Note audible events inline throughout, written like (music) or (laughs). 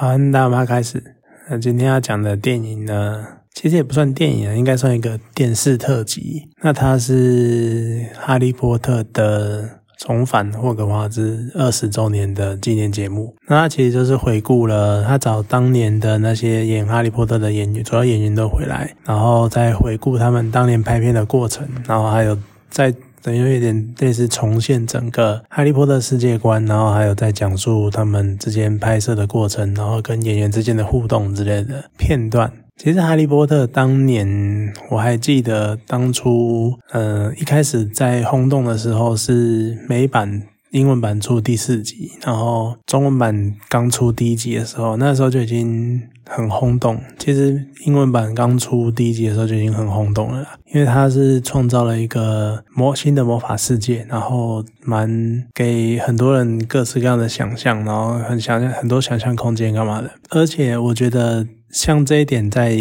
好，那我们开始。那今天要讲的电影呢，其实也不算电影啊，应该算一个电视特辑。那它是《哈利波特》的重返霍格华兹二十周年的纪念节目。那它其实就是回顾了他找当年的那些演哈利波特的演员，主要演员都回来，然后再回顾他们当年拍片的过程，然后还有在。等于有点类似重现整个哈利波特世界观，然后还有在讲述他们之间拍摄的过程，然后跟演员之间的互动之类的片段。其实哈利波特当年我还记得当初，呃，一开始在轰动的时候是美版。英文版出第四集，然后中文版刚出第一集的时候，那时候就已经很轰动。其实英文版刚出第一集的时候就已经很轰动了，因为它是创造了一个魔新的魔法世界，然后蛮给很多人各式各样的想象，然后很想象很多想象空间干嘛的。而且我觉得像这一点在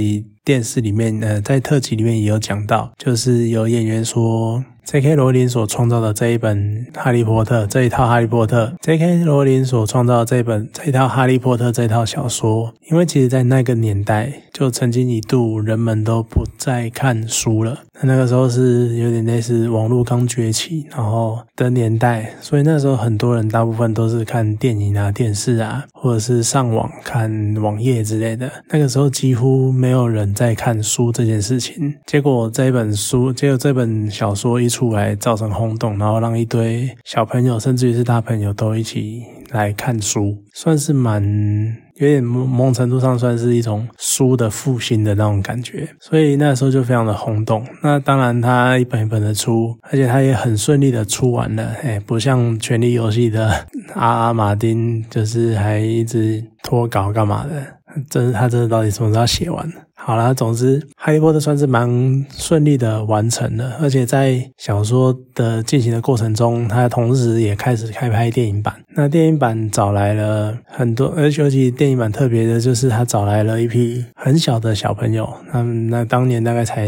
电视里面，呃，在特辑里面也有讲到，就是有演员说。J.K. 罗琳所创造的这一本《哈利波特》这一套《哈利波特》，J.K. 罗琳所创造的这本这一套《哈利波特》这套小说，因为其实在那个年代，就曾经一度人们都不再看书了。那个时候是有点类似网络刚崛起，然后的年代，所以那时候很多人大部分都是看电影啊、电视啊，或者是上网看网页之类的。那个时候几乎没有人在看书这件事情。结果这一本书，结果这本小说一出来，造成轰动，然后让一堆小朋友，甚至于是大朋友都一起来看书，算是蛮。有点某某程度上算是一种书的复兴的那种感觉，所以那时候就非常的轰动。那当然，他一本一本的出，而且他也很顺利的出完了，哎，不像《权力游戏》的 (laughs) 阿阿马丁，就是还一直拖稿干嘛的。这他这到底什么时候写完？好了，总之，《哈利波特》算是蛮顺利的完成了，而且在小说的进行的过程中，他同时也开始开拍电影版。那电影版找来了很多，而且尤其电影版特别的就是他找来了一批很小的小朋友，他们那当年大概才，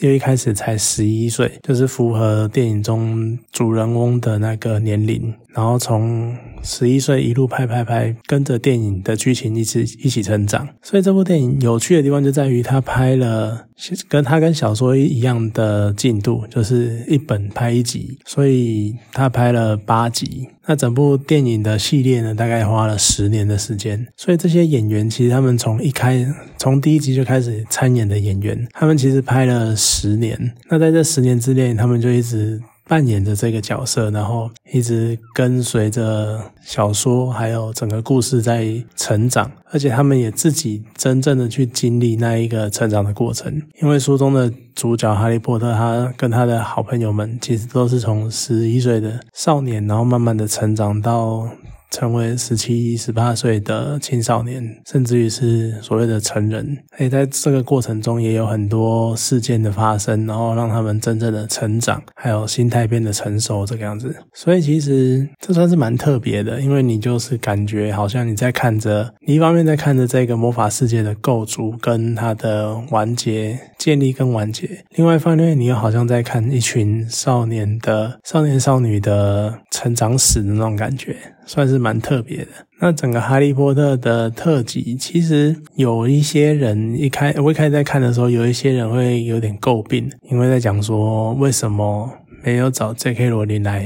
因为一开始才十一岁，就是符合电影中主人翁的那个年龄。然后从十一岁一路拍拍拍，跟着电影的剧情一起一起成长。所以这部电影有趣的地方就在于，他拍了跟他跟小说一样的进度，就是一本拍一集，所以他拍了八集。那整部电影的系列呢，大概花了十年的时间。所以这些演员其实他们从一开从第一集就开始参演的演员，他们其实拍了十年。那在这十年之内，他们就一直。扮演着这个角色，然后一直跟随着小说还有整个故事在成长，而且他们也自己真正的去经历那一个成长的过程。因为书中的主角哈利波特，他跟他的好朋友们其实都是从十一岁的少年，然后慢慢的成长到。成为十七、十八岁的青少年，甚至于是所谓的成人，以在这个过程中也有很多事件的发生，然后让他们真正的成长，还有心态变得成熟这个样子。所以其实这算是蛮特别的，因为你就是感觉好像你在看着，你一方面在看着这个魔法世界的构筑跟它的完结、建立跟完结，另外一方面你又好像在看一群少年的少年少女的成长史的那种感觉。算是蛮特别的。那整个《哈利波特》的特辑，其实有一些人一开我一开始在看的时候，有一些人会有点诟病，因为在讲说为什么没有找 J.K. 罗琳来，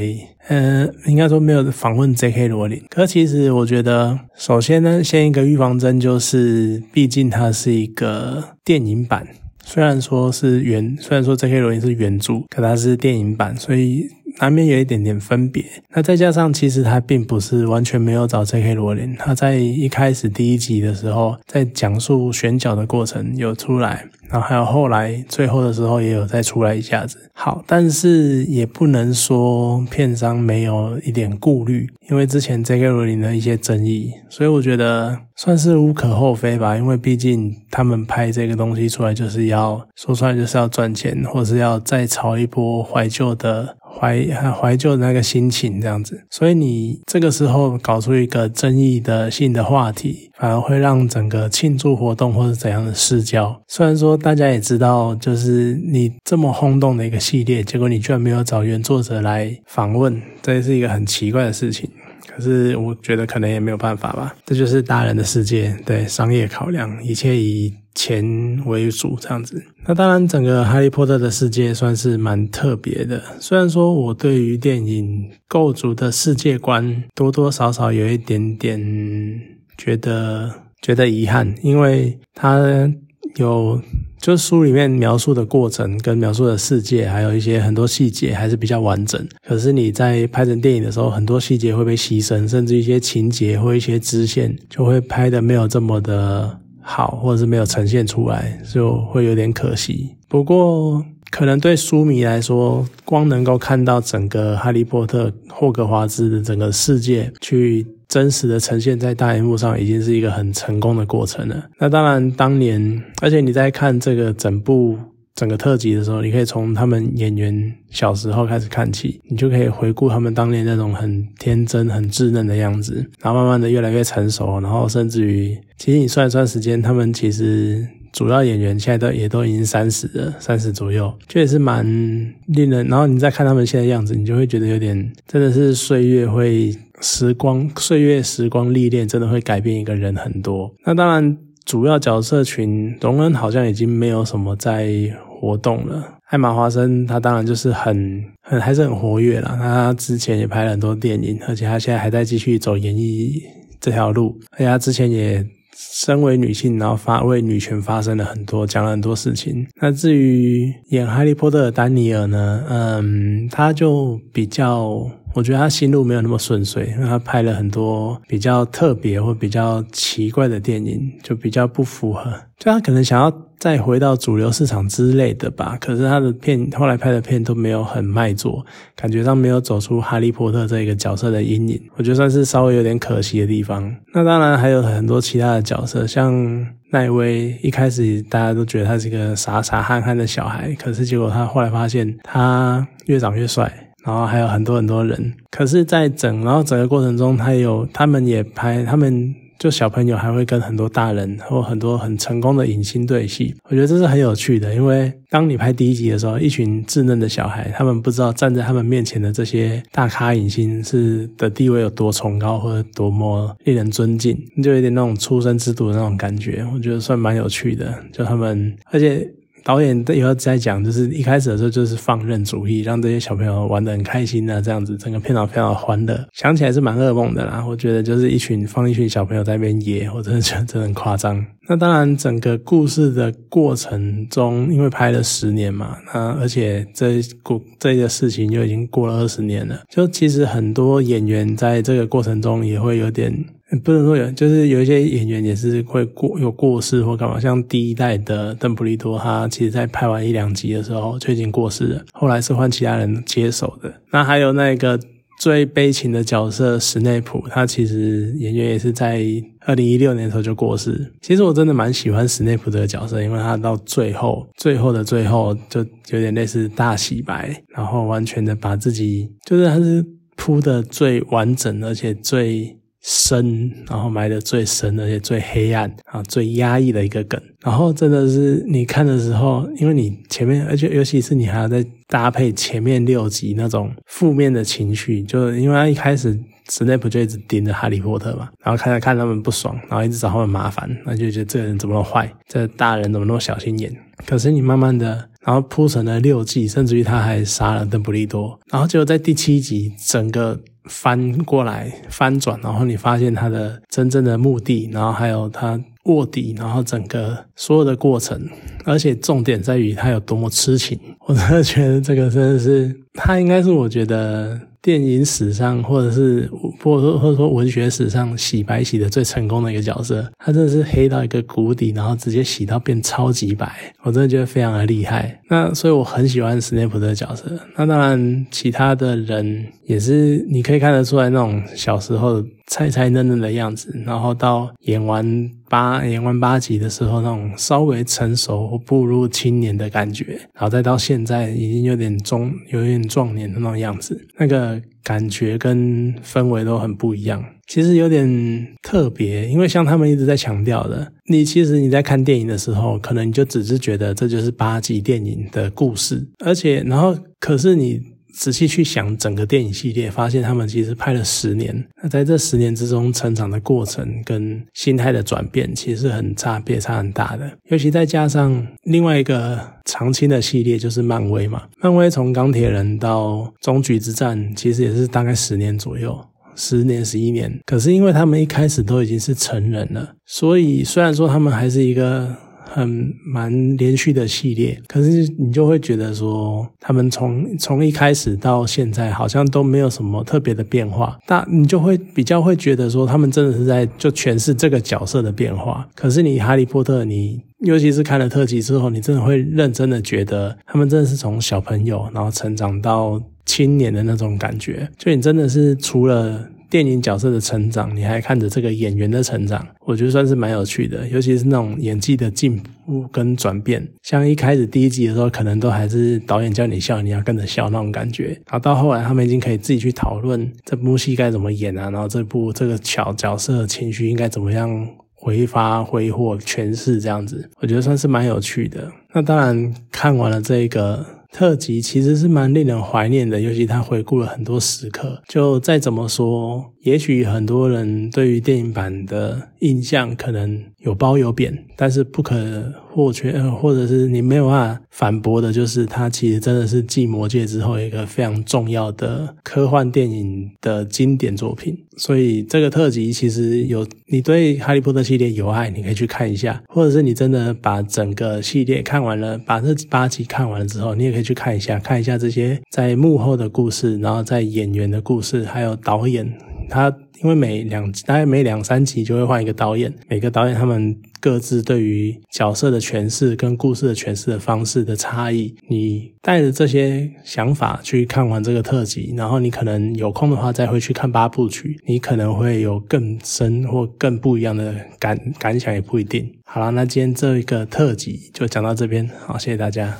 呃，应该说没有访问 J.K. 罗琳。可其实我觉得，首先呢，先一个预防针就是，毕竟它是一个电影版，虽然说是原，虽然说 J.K. 罗琳是原著，可它是电影版，所以。难免有一点点分别，那再加上其实他并不是完全没有找 J.K. 罗琳，他在一开始第一集的时候，在讲述选角的过程有出来。然后还有后来最后的时候也有再出来一下子，好，但是也不能说片商没有一点顾虑，因为之前 J.K. 罗琳的一些争议，所以我觉得算是无可厚非吧，因为毕竟他们拍这个东西出来就是要说出来就是要赚钱，或是要再炒一波怀旧的怀怀旧的那个心情这样子，所以你这个时候搞出一个争议的性的话题，反而会让整个庆祝活动或者怎样的失焦，虽然说。大家也知道，就是你这么轰动的一个系列，结果你居然没有找原作者来访问，这是一个很奇怪的事情。可是我觉得可能也没有办法吧，这就是大人的世界，对商业考量，一切以钱为主这样子。那当然，整个哈利波特的世界算是蛮特别的。虽然说我对于电影构筑的世界观多多少少有一点点觉得觉得遗憾，因为它有。就书里面描述的过程跟描述的世界，还有一些很多细节还是比较完整。可是你在拍成电影的时候，很多细节会被牺牲，甚至一些情节或一些支线就会拍的没有这么的好，或者是没有呈现出来，就会有点可惜。不过，可能对书迷来说，光能够看到整个哈利波特霍格华兹的整个世界去。真实的呈现在大荧幕上，已经是一个很成功的过程了。那当然，当年，而且你在看这个整部整个特辑的时候，你可以从他们演员小时候开始看起，你就可以回顾他们当年那种很天真、很稚嫩的样子，然后慢慢的越来越成熟，然后甚至于，其实你算一算时间，他们其实。主要演员现在都也都已经三十了，三十左右，这也是蛮令人。然后你再看他们现在样子，你就会觉得有点，真的是岁月会时光，岁月时光历练，真的会改变一个人很多。那当然，主要角色群，荣恩好像已经没有什么在活动了。艾玛华森他当然就是很很还是很活跃了，他之前也拍了很多电影，而且他现在还在继续走演艺这条路，而且他之前也。身为女性，然后发为女权发生了很多，讲了很多事情。那至于演哈利波特的丹尼尔呢？嗯，他就比较。我觉得他心路没有那么顺遂，因为他拍了很多比较特别或比较奇怪的电影，就比较不符合。就他可能想要再回到主流市场之类的吧，可是他的片后来拍的片都没有很卖座，感觉上没有走出哈利波特这一个角色的阴影，我觉得算是稍微有点可惜的地方。那当然还有很多其他的角色，像奈威，一开始大家都觉得他是一个傻傻憨憨的小孩，可是结果他后来发现他越长越帅。然后还有很多很多人，可是，在整然后整个过程中，他有他们也拍，他们就小朋友还会跟很多大人或很多很成功的影星对戏，我觉得这是很有趣的。因为当你拍第一集的时候，一群稚嫩的小孩，他们不知道站在他们面前的这些大咖影星是的地位有多崇高或者多么令人尊敬，就有点那种出生之犊的那种感觉，我觉得算蛮有趣的。就他们，而且。导演以后再讲，就是一开始的时候就是放任主义，让这些小朋友玩得很开心啊，这样子整个片场非常欢乐，想起来是蛮噩梦的啦。我觉得就是一群放一群小朋友在那边野，我真的觉得真的很夸张。那当然，整个故事的过程中，因为拍了十年嘛，那而且这故这个事情就已经过了二十年了，就其实很多演员在这个过程中也会有点。不能说有，就是有一些演员也是会过有过世或干嘛，像第一代的邓布利多，他其实在拍完一两集的时候就已经过世了，后来是换其他人接手的。那还有那个最悲情的角色史内普，他其实演员也是在二零一六年的时候就过世。其实我真的蛮喜欢史内普这个角色，因为他到最后最后的最后就有点类似大洗白，然后完全的把自己就是他是铺的最完整，而且最。深，然后埋的最深，而且最黑暗啊，最压抑的一个梗。然后真的是你看的时候，因为你前面，而且尤其是你还要再搭配前面六集那种负面的情绪，就因为他一开始史内普就一直盯着哈利波特嘛，然后看着看他们不爽，然后一直找他们麻烦，那就觉得这个人怎么那么坏，这大人怎么那么小心眼。可是你慢慢的，然后铺成了六季，甚至于他还杀了邓布利多，然后结果在第七集整个。翻过来翻转，然后你发现他的真正的目的，然后还有他卧底，然后整个所有的过程，而且重点在于他有多么痴情。(laughs) 我真的觉得这个真的是他应该是我觉得。电影史上，或者是或者说或者说文学史上洗白洗的最成功的一个角色，他真的是黑到一个谷底，然后直接洗到变超级白，我真的觉得非常的厉害。那所以我很喜欢史内普这个角色。那当然，其他的人也是你可以看得出来那种小时候菜菜嫩嫩的样子，然后到演完。八演完八集的时候，那种稍微成熟步入青年的感觉，然后再到现在已经有点中有点壮年的那种样子，那个感觉跟氛围都很不一样。其实有点特别，因为像他们一直在强调的，你其实你在看电影的时候，可能你就只是觉得这就是八集电影的故事，而且然后可是你。仔细去想整个电影系列，发现他们其实拍了十年。那在这十年之中，成长的过程跟心态的转变，其实很差别差很大的。尤其再加上另外一个常青的系列，就是漫威嘛。漫威从钢铁人到终局之战，其实也是大概十年左右。十年、十一年，可是因为他们一开始都已经是成人了，所以虽然说他们还是一个很蛮连续的系列，可是你就会觉得说，他们从从一开始到现在好像都没有什么特别的变化，大你就会比较会觉得说，他们真的是在就诠释这个角色的变化。可是你哈利波特，你尤其是看了特辑之后，你真的会认真的觉得，他们真的是从小朋友然后成长到。青年的那种感觉，就你真的是除了电影角色的成长，你还看着这个演员的成长，我觉得算是蛮有趣的。尤其是那种演技的进步跟转变，像一开始第一集的时候，可能都还是导演叫你笑，你要跟着笑那种感觉。然后到后来，他们已经可以自己去讨论这部戏该怎么演啊，然后这部这个小角色情绪应该怎么样挥发挥霍诠释这样子，我觉得算是蛮有趣的。那当然看完了这个。特辑其实是蛮令人怀念的，尤其他回顾了很多时刻。就再怎么说，也许很多人对于电影版的印象可能有褒有贬，但是不可或缺，或者是你没有办法反驳的，就是它其实真的是继《魔戒》之后一个非常重要的科幻电影的经典作品。所以这个特辑其实有你对《哈利波特》系列有爱，你可以去看一下，或者是你真的把整个系列看完了，把这八集看完了之后，你也可以去看一下，看一下这些在幕后的故事，然后在演员的故事，还有导演他。因为每两大概每两三集就会换一个导演，每个导演他们各自对于角色的诠释跟故事的诠释的方式的差异，你带着这些想法去看完这个特辑，然后你可能有空的话再回去看八部曲，你可能会有更深或更不一样的感感想，也不一定。好了，那今天这一个特辑就讲到这边，好，谢谢大家。